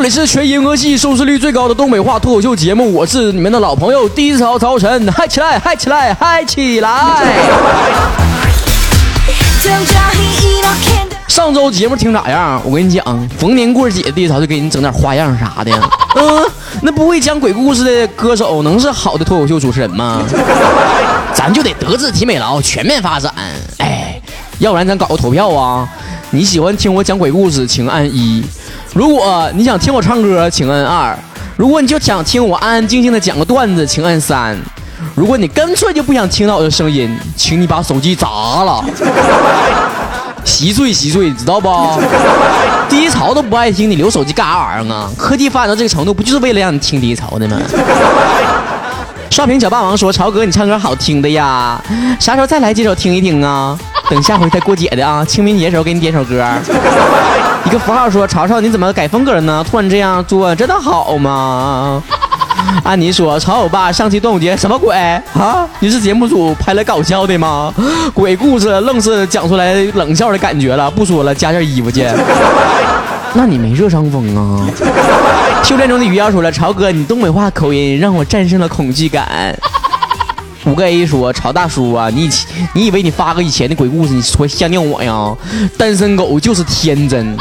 这里是全银河系收视率最高的东北话脱口秀节目，我是你们的老朋友低潮曹晨，嗨起来，嗨起来，嗨起来！上周节目听咋样？我跟你讲，逢年过节的，他就给你整点花样啥的。嗯，那不会讲鬼故事的歌手能是好的脱口秀主持人吗？咱就得德智体美劳全面发展。哎，要不然咱搞个投票啊？你喜欢听我讲鬼故事，请按一。如果你想听我唱歌，请按二；如果你就想听我安安静静的讲个段子，请按三；如果你干脆就不想听到我的声音，请你把手机砸了，稀碎稀碎，知道不？低潮都不爱听，你留手机干啥玩意儿啊？科技发展到这个程度，不就是为了让你听低潮的吗？刷屏小霸王说：“潮哥，你唱歌好听的呀，啥时候再来几首听一听啊？等下回再过节的啊，清明节时候给你点首歌。”一个符号说：“潮潮，你怎么改风格了呢？突然这样做，真的好吗？” 安妮说：“潮欧巴，上期端午节什么鬼啊？你是节目组拍来搞笑的吗？鬼故事愣是讲出来冷笑的感觉了。不说了，加件衣服去。那你没热伤风啊？” 修炼中的鱼妖说了：“潮哥，你东北话口音让我战胜了恐惧感。”五个 A 说：“曹大叔啊，你你以为你发个以前的鬼故事，你说吓尿我呀？单身狗就是天真。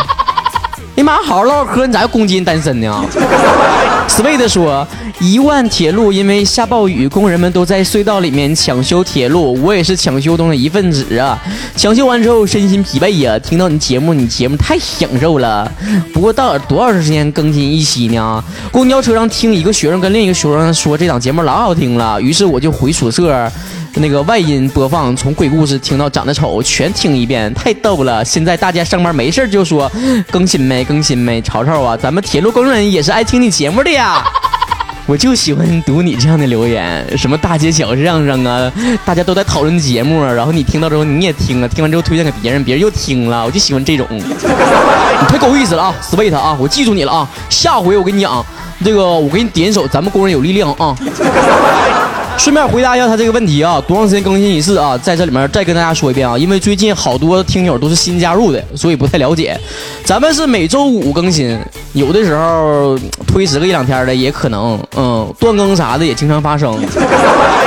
你妈好好唠嗑，你咋又攻击人单身呢？” Sweet 说：“一万铁路因为下暴雨，工人们都在隧道里面抢修铁路，我也是抢修中的一份子啊！抢修完之后身心疲惫呀，听到你节目，你节目太享受了。不过到底多少时间更新一期呢？公交车上听一个学生跟另一个学生说这档节目老好听了，于是我就回宿舍。”那个外音播放，从鬼故事听到长得丑，全听一遍，太逗了。现在大家上班没事就说更新没更新没，吵吵啊，咱们铁路工人也是爱听你节目的呀。我就喜欢读你这样的留言，什么大街小巷上啊，大家都在讨论节目，然后你听到之后你也听了，听完之后推荐给别人，别人又听了，我就喜欢这种。你太够意思了啊，sweet 啊，我记住你了啊，下回我跟你讲，这个我给你点一首《咱们工人有力量》啊。顺便回答一下他这个问题啊，多长时间更新一次啊？在这里面再跟大家说一遍啊，因为最近好多听友都是新加入的，所以不太了解。咱们是每周五更新，有的时候推迟个一两天的也可能，嗯，断更啥的也经常发生。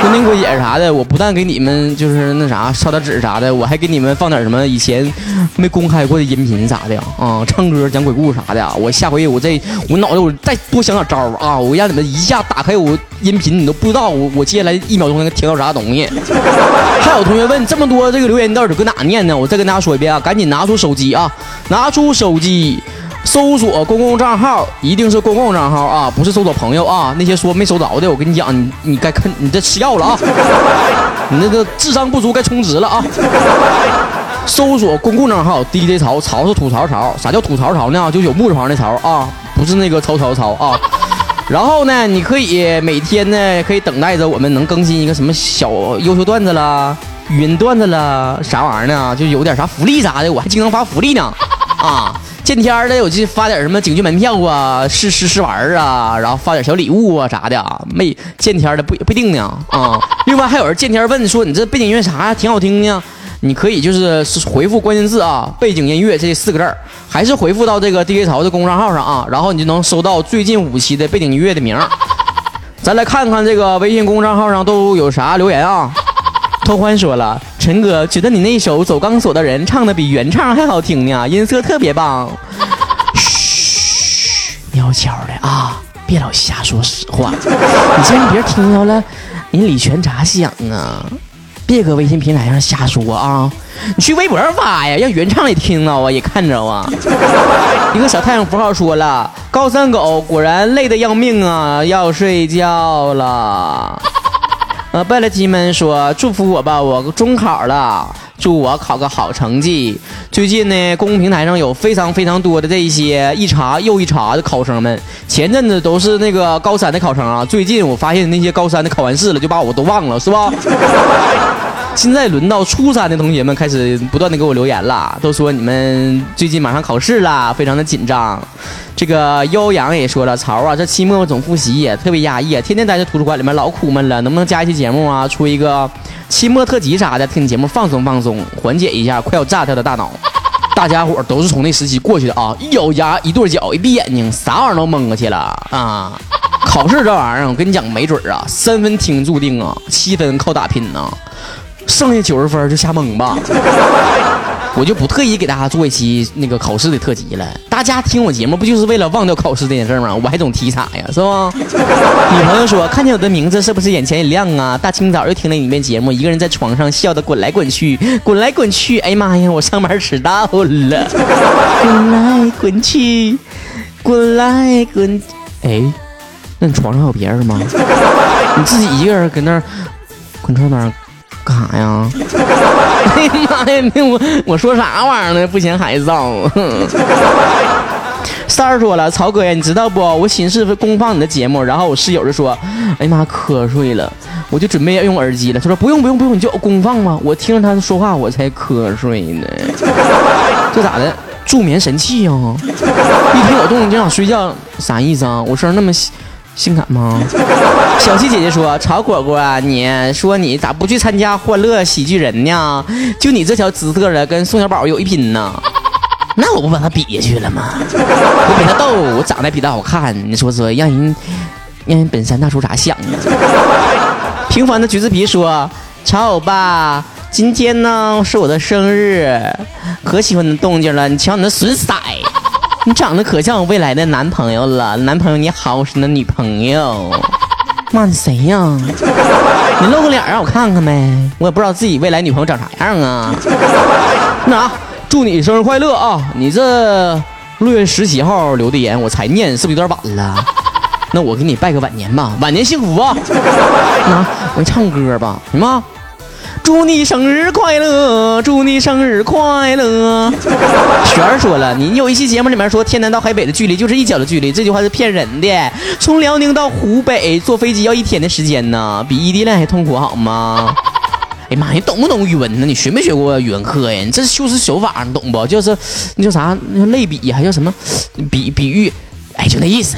过年过节啥的，我不但给你们就是那啥烧点纸啥的，我还给你们放点什么以前没公开过的音频啥的啊，唱歌讲鬼故事啥的。我下回我再我脑袋我再多想点招啊，我让你们一下打开我音频，你都不知道我我接。来一秒钟能听到啥东西？还有同学问这么多这个留言到底搁哪念呢？我再跟大家说一遍啊，赶紧拿出手机啊，拿出手机，搜索公共账号，一定是公共账号啊，不是搜索朋友啊。那些说没搜着的，我跟你讲，你你该看你这吃药了啊，你那个智商不足该充值了啊。搜索公共账号 DJ 曹，曹是吐槽曹，啥叫吐槽曹呢？就有木字旁的曹啊，不是那个曹操曹啊。然后呢，你可以每天呢，可以等待着我们能更新一个什么小优秀段子啦、语音段子啦，啥玩意儿呢？就有点啥福利啥的，我还经常发福利呢。啊，见天的我就发点什么景区门票啊、试试试玩啊，然后发点小礼物啊啥的。没见天的不不一定呢。啊，另外还有人见天问说，你这背景音乐啥呀？挺好听呢。你可以就是回复关键字啊，背景音乐这四个字儿，还是回复到这个 DJ 潮的公众号上啊，然后你就能收到最近五期的背景音乐的名。咱来看看这个微信公众号上都有啥留言啊？托欢说了，陈哥觉得你那首走钢索的人唱的比原唱还好听呢，音色特别棒。嘘，悄悄的啊，别老瞎说实话，你千万别听到了，你李泉咋想啊？别搁微信平台上瞎说啊！你去微博上发呀，让原唱也听到啊，也看着啊。一个小太阳符号说了：“高三狗果然累得要命啊，要睡觉了。”呃，拜勒基们说：“祝福我吧，我中考了，祝我考个好成绩。”最近呢，公共平台上有非常非常多的这一些一茬又一茬的考生们。前阵子都是那个高三的考生啊，最近我发现那些高三的考完试了，就把我都忘了，是吧？现在轮到初三的同学们开始不断的给我留言了，都说你们最近马上考试了，非常的紧张。这个妖阳也说了，曹啊，这期末总复习也特别压抑，天天待在图书馆里面老苦闷了，能不能加一期节目啊？出一个期末特辑啥的，听节目放松放松，缓解一下快要炸掉的大脑。大家伙都是从那时期过去的啊！一咬牙，一跺脚，一闭眼睛，啥玩意儿都蒙过去了啊！考试这玩意儿，我跟你讲，没准儿啊，三分听注定啊，七分靠打拼呐，剩下九十分就瞎蒙吧。我就不特意给大家做一期那个考试的特辑了。大家听我节目不就是为了忘掉考试这件事吗？我还总提啥呀，是吧？女朋友说看见我的名字是不是眼前一亮啊？大清早又听了一遍节目，一个人在床上笑得滚来滚去，滚来滚去。哎呀妈呀，我上班迟到了。滚来滚去，滚来滚。哎，那你床上有别人吗？你自己一个人搁那儿滚床单干啥呀？哎呀妈呀！那我我说啥玩意儿呢？不嫌孩子脏。三儿说了，曹哥呀，你知道不？我寝室公放你的节目，然后我室友就说：“哎呀妈，瞌睡了。”我就准备要用耳机了。他说：“不用不用不用，你就公放吗？我听着他说话，我才瞌睡呢。这咋的？助眠神器呀！一听有动静就想睡觉，啥意思啊？我声那么。”性感吗？小七姐姐说：“曹果果啊，你说你咋不去参加《欢乐喜剧人》呢？就你这条姿色的，跟宋小宝有一拼呢。那我不把他比下去了吗？我比他逗，我长得比他好看。你说说，让人让人本山大叔咋想呢？” 平凡的橘子皮说：“曹欧巴，今天呢是我的生日，可喜欢你的动静了。你瞧你那损色。”你长得可像我未来的男朋友了，男朋友你好，我是你的女朋友。妈，你谁呀？你露个脸让我看看呗，我也不知道自己未来女朋友长啥样啊。那啥，祝你生日快乐啊！你这六月十七号留的言我才念，是不是有点晚了？那我给你拜个晚年吧，晚年幸福啊！那我唱歌吧，行吗？祝你生日快乐！祝你生日快乐！璇儿说了，你有一期节目里面说天南到海北的距离就是一脚的距离，这句话是骗人的。从辽宁到湖北坐飞机要一天的时间呢，比异地恋还痛苦好吗？哎呀妈，你懂不懂语文呢？你学没学过语文课呀？你这是修辞手法，你懂不？就是那叫啥？那叫类比还叫什么？比比喻？哎，就那意思。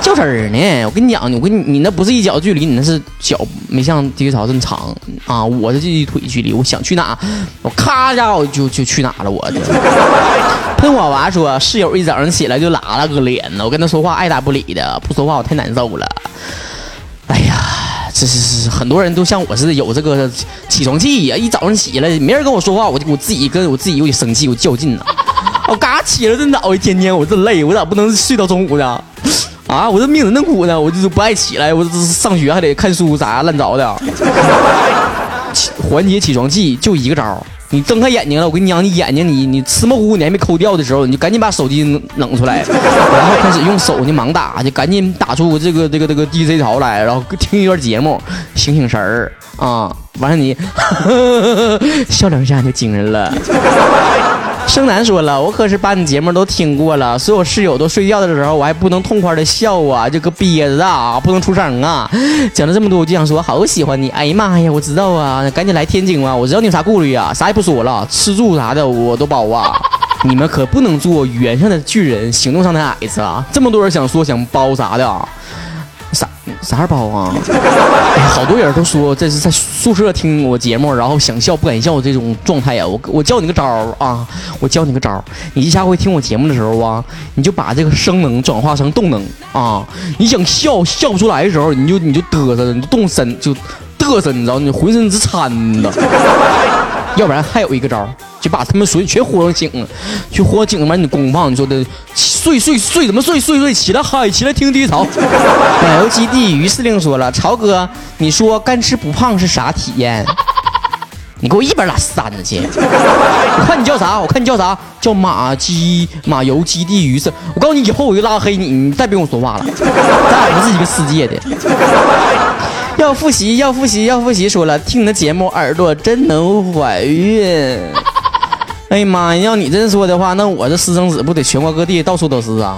较真儿呢，我跟你讲，我跟你你那不是一脚距离，你那是脚没像低潮这么长啊！我的这一腿距离，我想去哪，我咔一下我就就去哪了。我的喷火娃说，室友一早上起来就拉了个脸呢，我跟他说话爱答不理的，不说话我太难受了。哎呀，这是是很多人都像我似的有这个起床气呀，一早上起来没人跟我说话，我就我自己跟我自己有点生气，我较劲呢。我嘎起来真早，一天天我真累，我咋不能睡到中午呢？啊！我这命怎么那苦呢？我就是不爱起来，我这上学还得看书啥乱糟的。缓解起床气就一个招你睁开眼睛了，我跟你讲，你眼睛你你吃模糊，你还没抠掉的时候，你就赶紧把手机弄出来，然后开始用手呢盲打，就赶紧打出这个这个这个 DJ 潮来，然后听一段节目，醒醒神儿啊！完了你 笑两下就精神了。生男说了，我可是把你节目都听过了，所有室友都睡觉的时候，我还不能痛快的笑啊，这个憋着啊，不能出声啊。讲了这么多，我就想说，好喜欢你，哎呀妈呀，我知道啊，赶紧来天津啊，我知道你有啥顾虑啊，啥也不说了，吃住啥的我都包啊。你们可不能做语言上的巨人，行动上的矮子啊。这么多人想说想包啥的。啥啥包啊？好多人都说这是在宿舍听我节目，然后想笑不敢笑这种状态呀。我我教你个招啊！我教你个招你下回听我节目的时候啊，你就把这个声能转化成动能啊。你想笑笑不出来的时候，你就你就嘚瑟，你就动身就嘚瑟，你知道你浑身直颤的。要不然还有一个招就把他们所有全活上醒了，去活醒了完你公放，你说的。睡睡睡怎么睡睡睡起来嗨起来听低潮。奶油基地于司令说了，曹哥，你说干吃不胖是啥体验？你给我一边拉扇子去！我看你叫啥？我看你叫啥？叫马基马油基地于是，我告诉你，以后我就拉黑你，你再别跟我说话了。咱俩不是一个世界的。要复习，要复习，要复习。说了，听你的节目，耳朵真能怀孕。哎呀妈呀！要你这说的话，那我这私生子不得全国各地到处都是啊！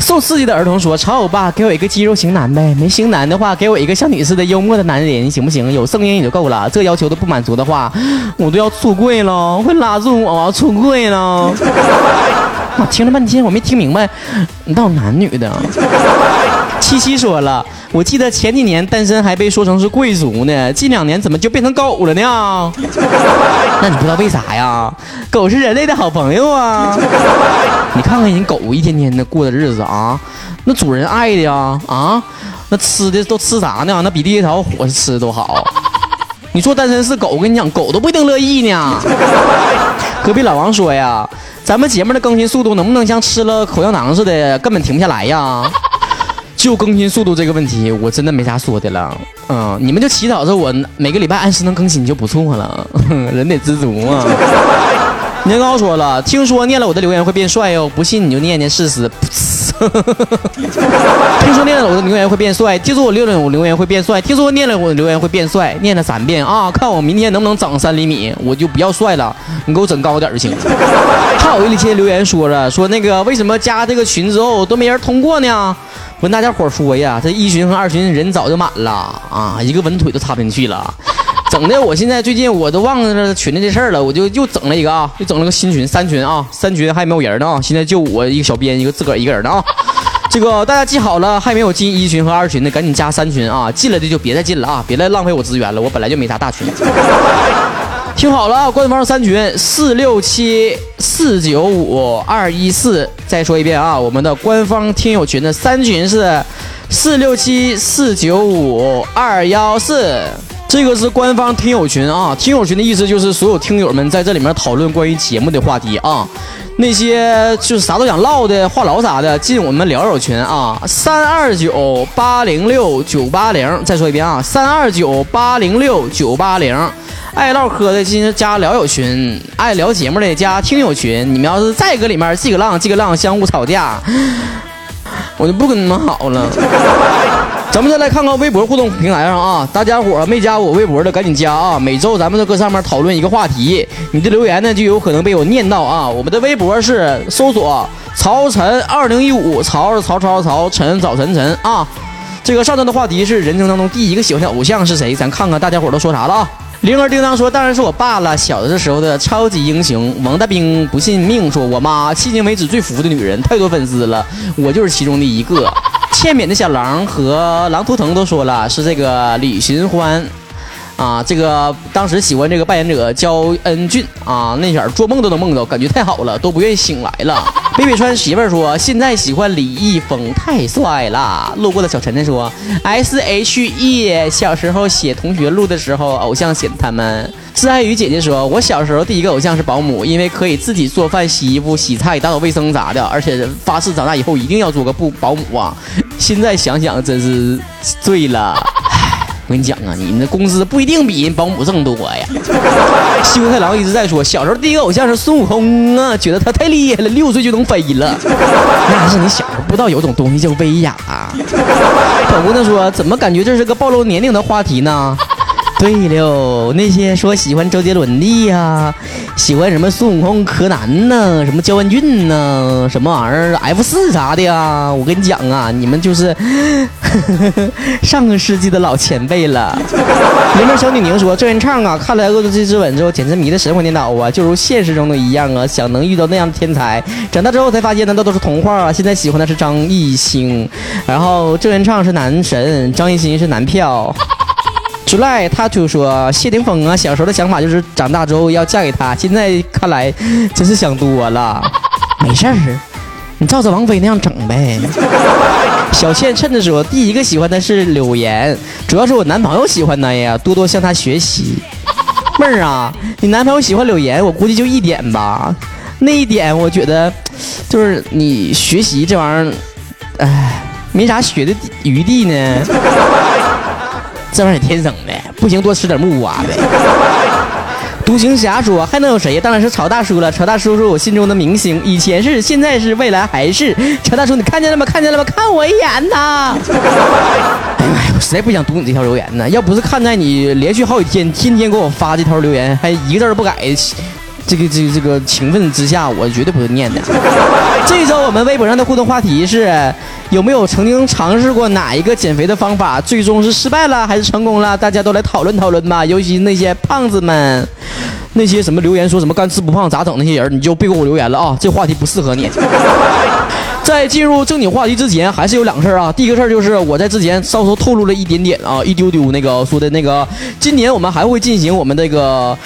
受刺激的儿童说：“朝欧巴，给我一个肌肉型男呗，没型男的话，给我一个像你似的幽默的男人，行不行？有声音也就够了。这要求都不满足的话，我都要出柜了，会拉住我，我要出柜了。”我听了半天，我没听明白，你到底男女的？七七说了，我记得前几年单身还被说成是贵族呢，近两年怎么就变成狗了呢？那你不知道为啥呀？狗是人类的好朋友啊！你看看人狗一天天的过的日子啊，那主人爱的呀啊，那吃的都吃啥呢？那比地头火吃的都好。你说单身是狗，我跟你讲，狗都不一定乐意呢。隔壁老王说呀，咱们节目的更新速度能不能像吃了口香糖似的，根本停不下来呀？就更新速度这个问题，我真的没啥说的了。嗯，你们就祈祷着我每个礼拜按时能更新就不错了。人得知足啊。年糕说了，听说念了我的留言会变帅哟，不信你就念念试试。听说念了我的留言会变帅，听说我念了我留言会变帅，听说我念了我的留言会变帅，念了三遍啊，看我明天能不能长三厘米，我就不要帅了，你给我整高点就行。还有一些留言说了，说那个为什么加这个群之后都没人通过呢？我跟大家伙说呀，这一群和二群人早就满了啊，一个文腿都插不进去了，整的我现在最近我都忘了群的这事儿了，我就又整了一个啊，又整了个新群，三群啊，三群还没有人呢啊，现在就我一个小编一个自个儿一个人的啊，这个大家记好了，还没有进一群和二群的赶紧加三群啊，进了的就别再进了啊，别再浪费我资源了，我本来就没啥大群。听好了，官方三群四六七四九五二一四，再说一遍啊，我们的官方听友群的三群是四六七四九五二幺四，这个是官方听友群啊。听友群的意思就是所有听友们在这里面讨论关于节目的话题啊，那些就是啥都想唠的话痨啥的，进我们聊友群啊，三二九八零六九八零，再说一遍啊，三二九八零六九八零。爱唠嗑的进加聊友群，爱聊节目的加听友群。你们要是再搁里面这个浪，这个浪，相互吵架，我就不跟你们好了。咱们再来看看微博互动平台上啊，大家伙没加我微博的赶紧加啊！每周咱们都搁上面讨论一个话题，你的留言呢就有可能被我念到啊。我们的微博是搜索曹晨二零一五，曹是曹操曹，晨早晨晨啊。这个上周的话题是人生当中第一个喜欢的偶像是谁？咱看看大家伙都说啥了啊。铃儿叮当说：“当然是我爸了，小的时候的超级英雄王大兵不信命，说我妈迄今为止最服的女人，太多粉丝了，我就是其中的一个。欠扁的小狼和狼图腾都说了是这个李寻欢。”啊，这个当时喜欢这个扮演者焦恩俊啊，那前儿做梦都能梦到，感觉太好了，都不愿意醒来了。北北川媳妇儿说，现在喜欢李易峰，太帅了。路过的小晨晨说，S H E，小时候写同学录的时候，偶像写的他们。自爱雨姐姐说，我小时候第一个偶像是保姆，因为可以自己做饭、洗衣服、洗菜、打扫卫生啥的，而且发誓长大以后一定要做个不保姆啊。现在想想真是醉了。我跟你讲啊，你们那工资不一定比人保姆挣多呀。西湖太郎一直在说，小时候第一个偶像是孙悟空啊，觉得他太厉害了，六岁就能飞了。那是你小时候不知道有种东西叫威亚。啊。小姑娘说，怎么感觉这是个暴露年龄的话题呢？对了，那些说喜欢周杰伦的呀，喜欢什么孙悟空、柯南呢，什么焦恩俊呢，什么玩意儿 F 四啥的呀？我跟你讲啊，你们就是上个世纪的老前辈了。里面小女宁说，郑元畅啊，看了《恶作剧之吻》之后，简直迷得神魂颠倒啊，就如现实中的一样啊，想能遇到那样的天才。长大之后才发现，难道都是童话啊。现在喜欢的是张艺兴，然后郑元畅是男神，张艺兴是男票。出来，他就说谢霆锋啊，小时候的想法就是长大之后要嫁给他，现在看来真是想多了。没事儿，你照着王菲那样整呗。小倩趁着说，第一个喜欢的是柳岩，主要是我男朋友喜欢她呀，多多向他学习。妹儿啊，你男朋友喜欢柳岩，我估计就一点吧，那一点我觉得就是你学习这玩意儿，哎，没啥学的余地呢。这玩意儿天生的，不行多吃点木瓜呗。独行侠说：“还能有谁？当然是曹大叔了。曹大叔是我心中的明星，以前是，现在是，未来还是。曹大叔，你看见了吗？看见了吗？看我一眼呐！”哎呀妈呀，我实在不想读你这条留言呢。要不是看在你连续好几天天天给我发这条留言，还一个字不改，这个这个这个情分之下，我绝对不会念的。这周我们微博上的互动话题是。有没有曾经尝试过哪一个减肥的方法，最终是失败了还是成功了？大家都来讨论讨论吧。尤其那些胖子们，那些什么留言说什么干吃不胖咋整那些人，你就别给我留言了啊！这话题不适合你。在进入正经话题之前，还是有两个事儿啊。第一个事儿就是我在之前稍稍透露了一点点啊，一丢丢那个说的那个，今年我们还会进行我们这个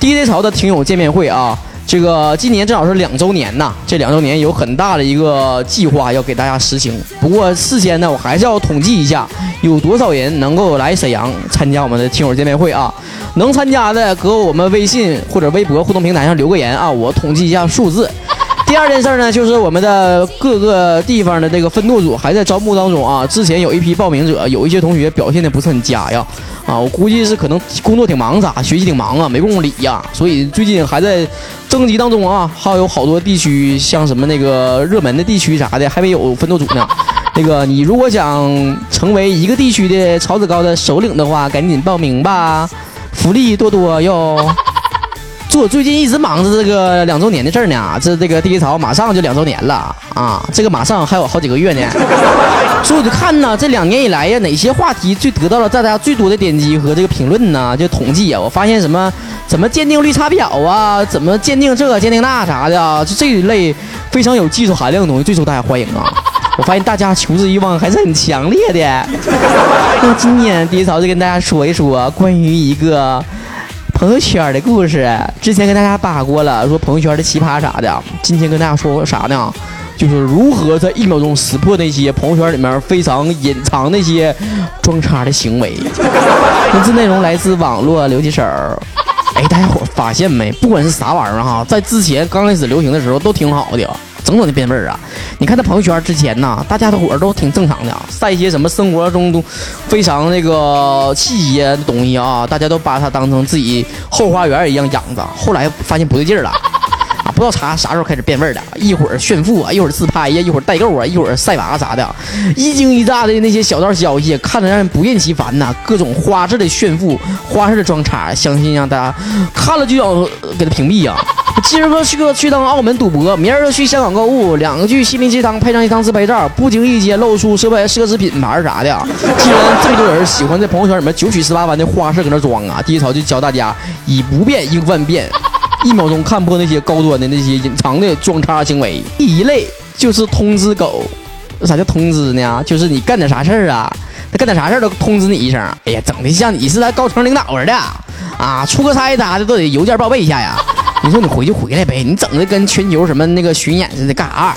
DJ 潮的听友见面会啊。这个今年正好是两周年呐，这两周年有很大的一个计划要给大家实行。不过事先呢，我还是要统计一下有多少人能够来沈阳参加我们的听友见面会啊。能参加的，搁我们微信或者微博互动平台上留个言啊，我统计一下数字。第二件事呢，就是我们的各个地方的这个分舵组还在招募当中啊。之前有一批报名者，有一些同学表现的不是很佳呀，啊，我估计是可能工作挺忙啥，学习挺忙啊，没工夫理呀，所以最近还在征集当中啊。还有好多地区，像什么那个热门的地区啥的，还没有分舵组呢。那个你如果想成为一个地区的曹子高的首领的话，赶紧报名吧，福利多多哟。我最近一直忙着这个两周年的事儿呢，这这个第一潮马上就两周年了啊，这个马上还有好几个月呢，所以我就看呢，这两年以来呀，哪些话题最得到了大家最多的点击和这个评论呢？就统计啊，我发现什么怎么鉴定绿茶婊啊，怎么鉴定这个鉴定那啥的啊，就这一类非常有技术含量的东西最受大家欢迎啊。我发现大家求知欲望还是很强烈的。那今天第一潮就跟大家说一说关于一个。朋友圈的故事，之前跟大家扒过了，说朋友圈的奇葩啥的。今天跟大家说啥呢？就是如何在一秒钟识破那些朋友圈里面非常隐藏那些装叉的行为。文字内容来自网络留几手。哎，大家伙发现没？不管是啥玩意儿哈，在之前刚开始流行的时候都挺好的。整整的变味儿啊！你看他朋友圈之前呢，大家的伙儿都挺正常的，晒一些什么生活中都非常那个细节的东西啊，大家都把他当成自己后花园一样养着。后来发现不对劲儿了啊，不知道啥啥时候开始变味儿的，一会儿炫富啊，一会儿自拍呀，一会儿代购啊，一会儿晒娃啥的，一惊一乍的那些小道消息，看着让人不厌其烦呐。各种花式的炫富，花式的装叉，相信让大家看了就想给他屏蔽呀。今儿个去个去趟澳门赌博，明儿个去香港购物，两个去心灵鸡汤配上一张自拍照，不经意间露出奢侈奢侈品牌啥的。既然这么多人喜欢在朋友圈里面九曲十八弯的花式搁那装啊，第一潮就教大家以不变应万变，一秒钟看破那些高端的那些隐藏的装叉行为。第一类就是通知狗，啥叫通知呢？就是你干点啥事儿啊，他干点啥事儿都通知你一声。哎呀，整的像你是他高层领导似的啊，出个差啥的都得邮件报备一下呀。你说你回就回来呗，你整的跟全球什么那个巡演似的，干啥？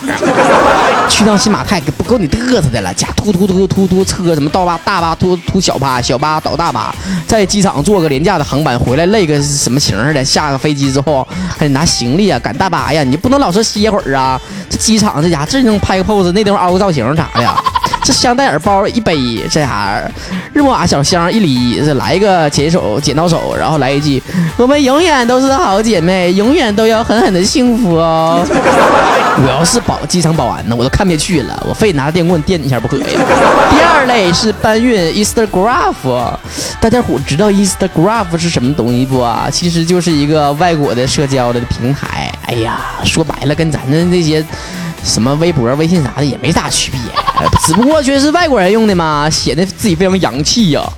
去趟新马泰不够你嘚瑟的了，加突突突突突车什么大巴大巴突突小巴小巴倒大巴，在机场坐个廉价的航班回来累个什么情似的，下个飞机之后还得拿行李啊，赶大巴呀，你不能老是歇会儿啊。这机场这家伙这能拍个 pose，那地方凹个造型啥的。这香奈儿包一背，这啥日木瓦小箱一拎，这来一个剪手剪刀手，然后来一句：“我们永远都是好姐妹，永远都要狠狠的幸福哦。”我要是保机场保安呢，我都看不下去了，我非得拿电棍电你一下不可呀。第二类是搬运 Instagram，大家伙知道 Instagram 是什么东西不？其实就是一个外国的社交的平台。哎呀，说白了，跟咱的那些。什么微博、微信啥的也没啥区别，只不过全是外国人用的嘛，显得自己非常洋气呀。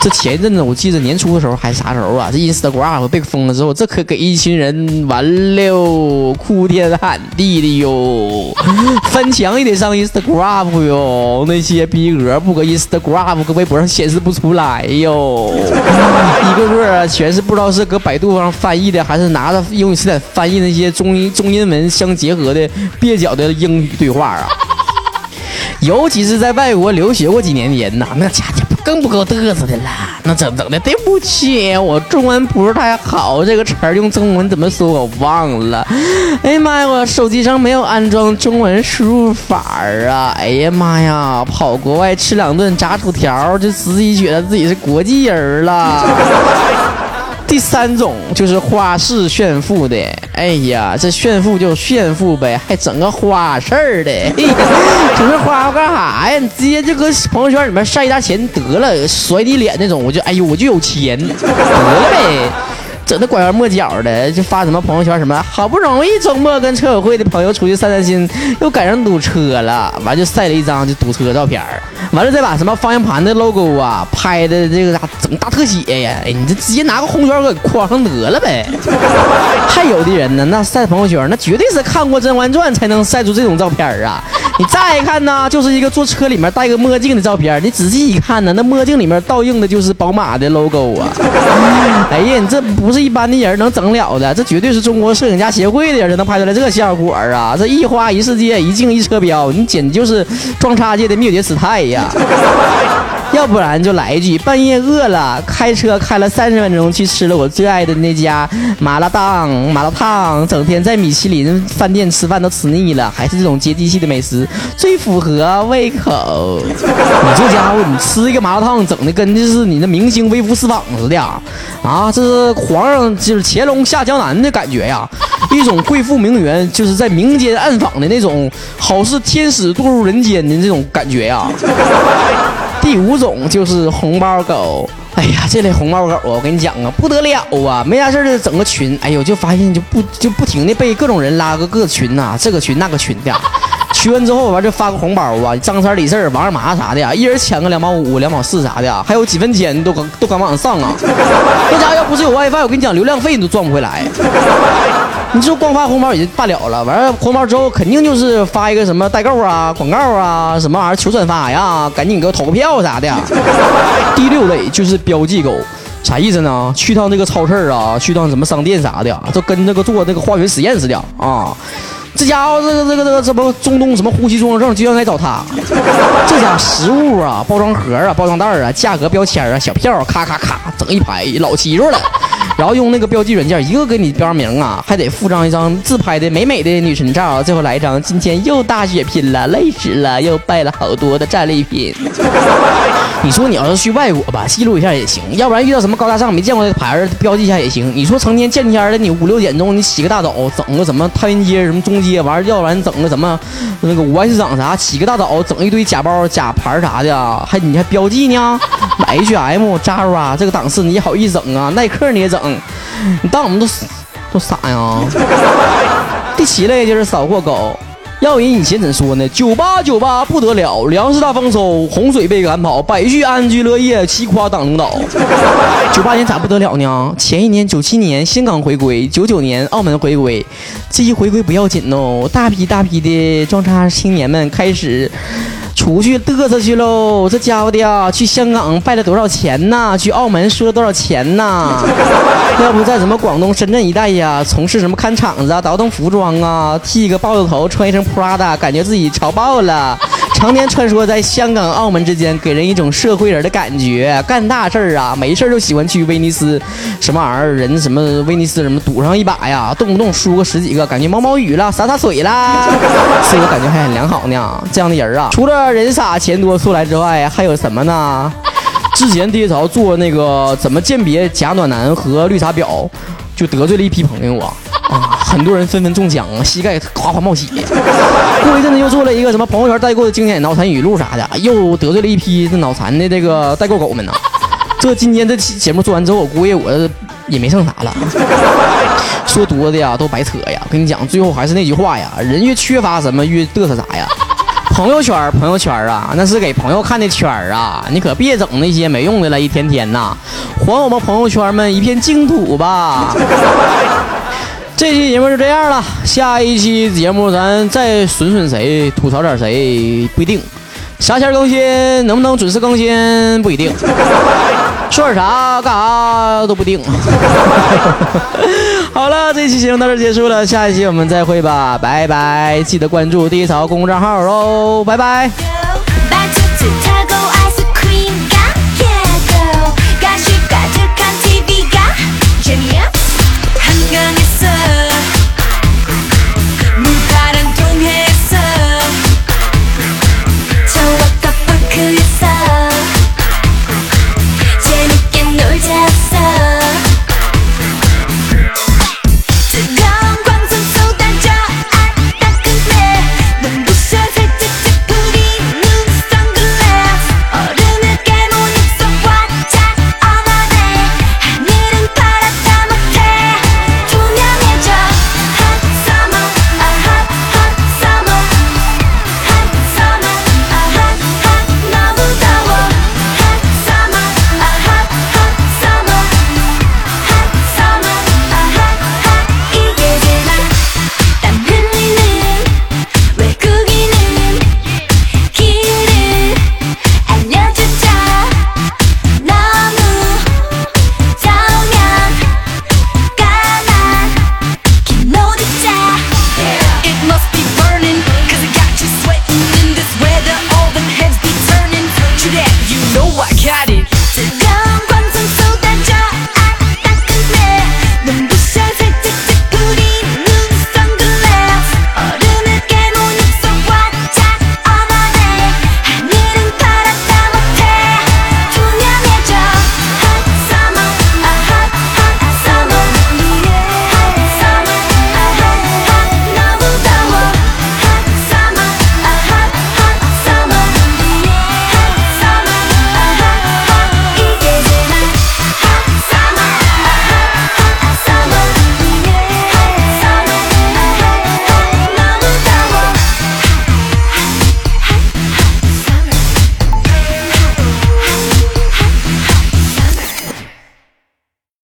这前一阵子我记得年初的时候还是啥时候啊？这 Instagram 被封了之后，这可给一群人完了，哭天喊地的哟。翻墙也得上 Instagram 哟，那些逼格不搁 Instagram 搁微博上显示不出来哟。一个个全是不知道是搁百度上翻译的，还是拿着英语词典翻译那些中英中英文相结合的蹩脚的英语对话啊。尤其是在外国留学过几年的人呐，那家家。更不够嘚瑟的了，那整整的对不起，我中文不是太好，这个词儿用中文怎么说我忘了。哎呀妈呀，我手机上没有安装中文输入法啊！哎呀妈呀，跑国外吃两顿炸薯条，就自己觉得自己是国际人了。第三种就是花式炫富的，哎呀，这炫富就炫富呗，还整个花式的，整这花干啥呀？你直接就搁朋友圈里面晒一沓钱得了，甩你脸那种，我就哎呦，我就有钱，得了呗。整的拐弯抹角的，就发什么朋友圈什么，好不容易周末跟车友会的朋友出去散散心，又赶上堵车了，完就晒了一张就堵车照片完了再把什么方向盘的 logo 啊拍的这个啥整大特写呀，你这直接拿个红圈给框上得了呗。还有的人呢，那晒朋友圈那绝对是看过《甄嬛传》才能晒出这种照片啊。你再看呢，就是一个坐车里面戴个墨镜的照片。你仔细一看呢，那墨镜里面倒映的就是宝马的 logo 啊！哎呀，你这不是一般的人能整了的，这绝对是中国摄影家协会的人才能拍出来这效果啊！这一花一世界，一镜一车标，你简直就是装叉界的灭绝师太呀！要不然就来一句：半夜饿了，开车开了三十分钟去吃了我最爱的那家麻辣烫，麻辣烫，整天在米其林饭店吃饭都吃腻了，还是这种接地气的美食最符合胃口。你这家伙，你吃一个麻辣烫，整的跟就是你那明星微服私访似的啊！这是皇上就是乾隆下江南的感觉呀，一种贵妇名媛就是在民间暗访的那种，好似天使堕入人间的这种感觉呀。第五种就是红包狗，哎呀，这类红包狗啊，我跟你讲啊，不得了啊，没啥事就整个群，哎呦，就发现就不就不停的被各种人拉个个群呐，这个群那个群的，群完之后完就发个红包啊，张三李四王二麻啥的，一人抢个两毛五、两毛四啥的，还有几分钱都敢都敢往上上啊，这家伙要不是有 WiFi，我跟你讲，流量费你都赚不回来。你就光发红包也就罢了了，完了红包之后肯定就是发一个什么代购啊、广告啊、什么玩意儿求转发呀，赶紧给我投个票啥的。第六类就是标记狗，啥意思呢？去趟那个超市啊，去趟什么商店啥的，就跟那个做那个化学实验似的啊。这家伙这个这个这个这不中东什么呼吸综合症就应该找他。这家食物啊、包装盒啊、包装袋啊、价格标签啊、小票，咔咔咔整一排，老齐着了。然后用那个标记软件，一个给你标上名啊，还得附上一张自拍的美美的女神照，最后来一张今天又大血拼了，累死了，又败了好多的战利品。你说你要是去外国吧，记录一下也行；要不然遇到什么高大上没见过的牌儿，标记一下也行。你说成天见天的，你五六点钟你起个大早，整个什么太原街什么中街，完要不然整个什么那个五爱市场啥，起个大早整一堆假包假牌啥的，还你还标记呢？H M、Zara 这个档次你好意思整啊？耐克你也整？你当我们都都傻呀？第七类就是扫货狗。要人以前怎说呢？九八九八不得了，粮食大丰收，洪水被赶跑，百姓安居乐业，齐夸党领导。九八年咋不得了呢？前一年九七年香港回归，九九年澳门回归，这一回归不要紧哦，大批大批的装叉青年们开始。出去嘚瑟去喽！这家伙的呀，去香港败了多少钱呐？去澳门输了多少钱呐？要不在什么广东、深圳一带呀，从事什么看场子啊、倒腾服装啊，剃个豹子头，穿一身 Prada，感觉自己潮爆了。常年穿梭在香港、澳门之间，给人一种社会人的感觉。干大事儿啊，没事儿就喜欢去威尼斯，什么玩意儿人什么威尼斯什么赌上一把呀，动不动输个十几个，感觉毛毛雨了，洒洒水啦，自我感觉还很良好呢。这样的人啊，除了人傻钱多出来之外，还有什么呢？之前爹潮做那个怎么鉴别假暖男和绿茶婊，就得罪了一批朋友啊。很多人纷纷中奖，膝盖哗哗冒血。过一阵子又做了一个什么朋友圈代购的经典脑残语录啥的，又得罪了一批这脑残的这个代购狗们呢。这今天这期节目做完之后，我估计我也没剩啥了。说多的呀都白扯呀，跟你讲，最后还是那句话呀，人越缺乏什么越嘚瑟啥呀。朋友圈，朋友圈啊，那是给朋友看的圈儿啊，你可别整那些没用的了，一天天呐，还我们朋友圈们一片净土吧。这期节目就这样了，下一期节目咱再损损谁，吐槽点谁不一定，啥前更新，能不能准时更新不一定，说点啥干啥都不定。好了，这期节目到这结束了，下一期我们再会吧，拜拜！记得关注第一槽公众账号哦，拜拜。know I got it.